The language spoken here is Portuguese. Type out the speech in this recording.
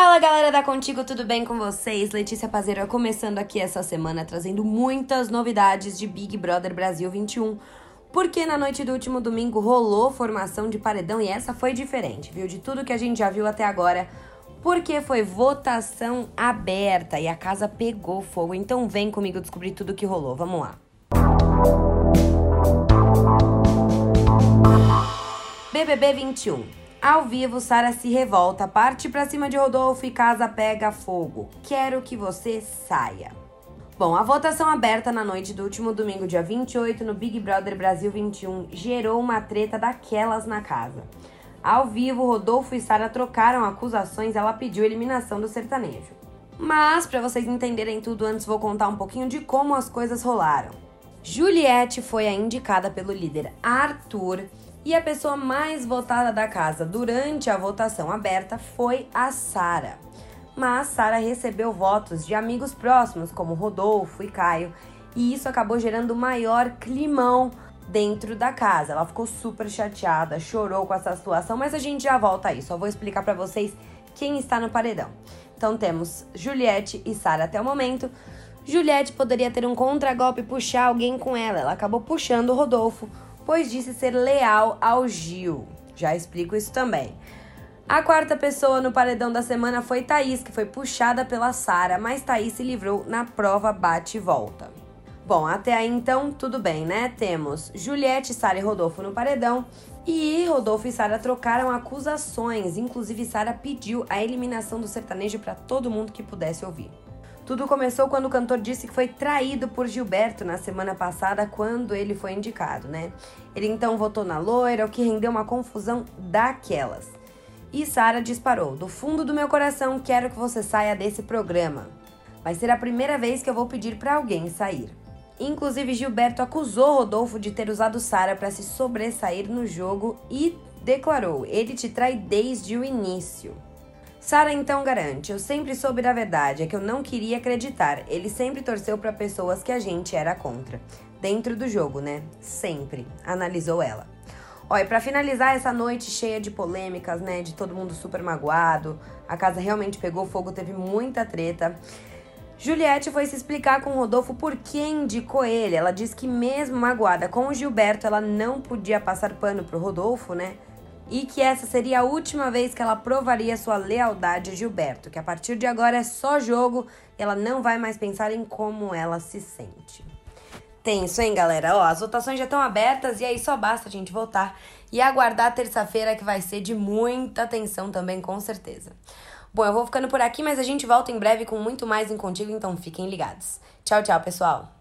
Fala galera da Contigo, tudo bem com vocês? Letícia Pazeira começando aqui essa semana trazendo muitas novidades de Big Brother Brasil 21. Porque na noite do último domingo rolou formação de paredão e essa foi diferente, viu? De tudo que a gente já viu até agora. Porque foi votação aberta e a casa pegou fogo. Então vem comigo descobrir tudo que rolou. Vamos lá. BBB 21. Ao vivo, Sara se revolta, parte pra cima de Rodolfo e casa pega fogo. Quero que você saia. Bom, a votação aberta na noite do último domingo, dia 28, no Big Brother Brasil 21, gerou uma treta daquelas na casa. Ao vivo, Rodolfo e Sara trocaram acusações, ela pediu eliminação do sertanejo. Mas, para vocês entenderem tudo, antes vou contar um pouquinho de como as coisas rolaram. Juliette foi a indicada pelo líder Arthur e a pessoa mais votada da casa durante a votação aberta foi a Sara. Mas Sara recebeu votos de amigos próximos, como Rodolfo e Caio, e isso acabou gerando maior climão dentro da casa. Ela ficou super chateada, chorou com essa situação, mas a gente já volta aí. Só vou explicar para vocês quem está no paredão. Então temos Juliette e Sara até o momento. Juliette poderia ter um contragolpe e puxar alguém com ela. Ela acabou puxando o Rodolfo pois disse ser leal ao Gil. Já explico isso também. A quarta pessoa no paredão da semana foi Thaís, que foi puxada pela Sara, mas Thaís se livrou na prova bate e volta. Bom, até aí então tudo bem, né? Temos Juliette, Sara e Rodolfo no paredão. E Rodolfo e Sara trocaram acusações. Inclusive, Sara pediu a eliminação do sertanejo para todo mundo que pudesse ouvir. Tudo começou quando o cantor disse que foi traído por Gilberto na semana passada, quando ele foi indicado, né? Ele então votou na loira, o que rendeu uma confusão daquelas. E Sara disparou: Do fundo do meu coração, quero que você saia desse programa. Vai ser a primeira vez que eu vou pedir para alguém sair. Inclusive, Gilberto acusou Rodolfo de ter usado Sara para se sobressair no jogo e declarou: ele te trai desde o início. Sara então garante: Eu sempre soube da verdade, é que eu não queria acreditar. Ele sempre torceu para pessoas que a gente era contra. Dentro do jogo, né? Sempre, analisou ela. Olha, para finalizar essa noite cheia de polêmicas, né, de todo mundo super magoado, a casa realmente pegou fogo, teve muita treta. Juliette foi se explicar com Rodolfo por que indicou ele. Ela disse que mesmo magoada com o Gilberto, ela não podia passar pano pro Rodolfo, né? E que essa seria a última vez que ela provaria sua lealdade a Gilberto, que a partir de agora é só jogo e ela não vai mais pensar em como ela se sente. Tenso, hein, galera? Ó, as votações já estão abertas e aí só basta a gente votar e aguardar terça-feira que vai ser de muita atenção também, com certeza. Bom, eu vou ficando por aqui, mas a gente volta em breve com muito mais em Contigo, então fiquem ligados. Tchau, tchau, pessoal!